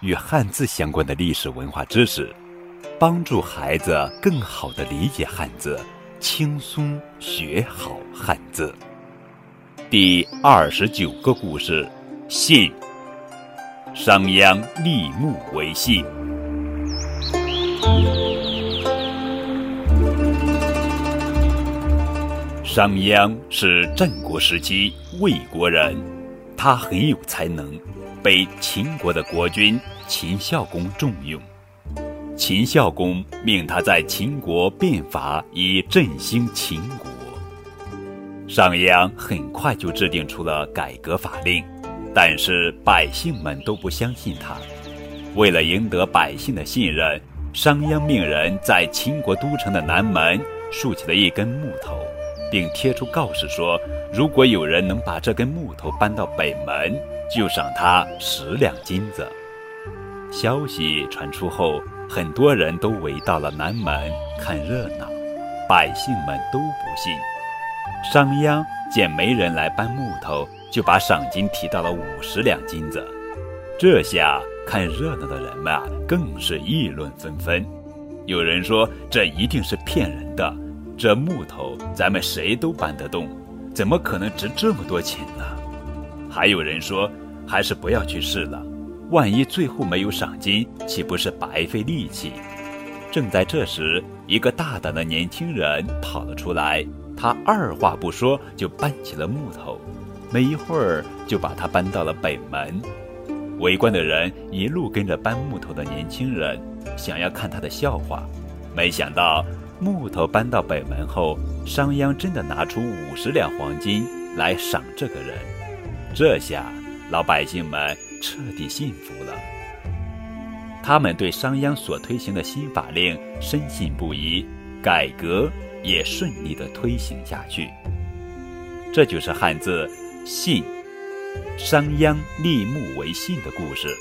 与汉字相关的历史文化知识，帮助孩子更好地理解汉字。轻松学好汉字。第二十九个故事：信。商鞅立木为信。商鞅是战国时期魏国人，他很有才能，被秦国的国君秦孝公重用。秦孝公命他在秦国变法，以振兴秦国。商鞅很快就制定出了改革法令，但是百姓们都不相信他。为了赢得百姓的信任，商鞅命人在秦国都城的南门竖起了一根木头，并贴出告示说：如果有人能把这根木头搬到北门，就赏他十两金子。消息传出后。很多人都围到了南门看热闹，百姓们都不信。商鞅见没人来搬木头，就把赏金提到了五十两金子。这下看热闹的人们啊，更是议论纷纷。有人说这一定是骗人的，这木头咱们谁都搬得动，怎么可能值这么多钱呢？还有人说，还是不要去试了。万一最后没有赏金，岂不是白费力气？正在这时，一个大胆的年轻人跑了出来，他二话不说就搬起了木头，没一会儿就把它搬到了北门。围观的人一路跟着搬木头的年轻人，想要看他的笑话。没想到木头搬到北门后，商鞅真的拿出五十两黄金来赏这个人。这下老百姓们。彻底信服了，他们对商鞅所推行的新法令深信不疑，改革也顺利的推行下去。这就是汉字“信”，商鞅立木为信的故事。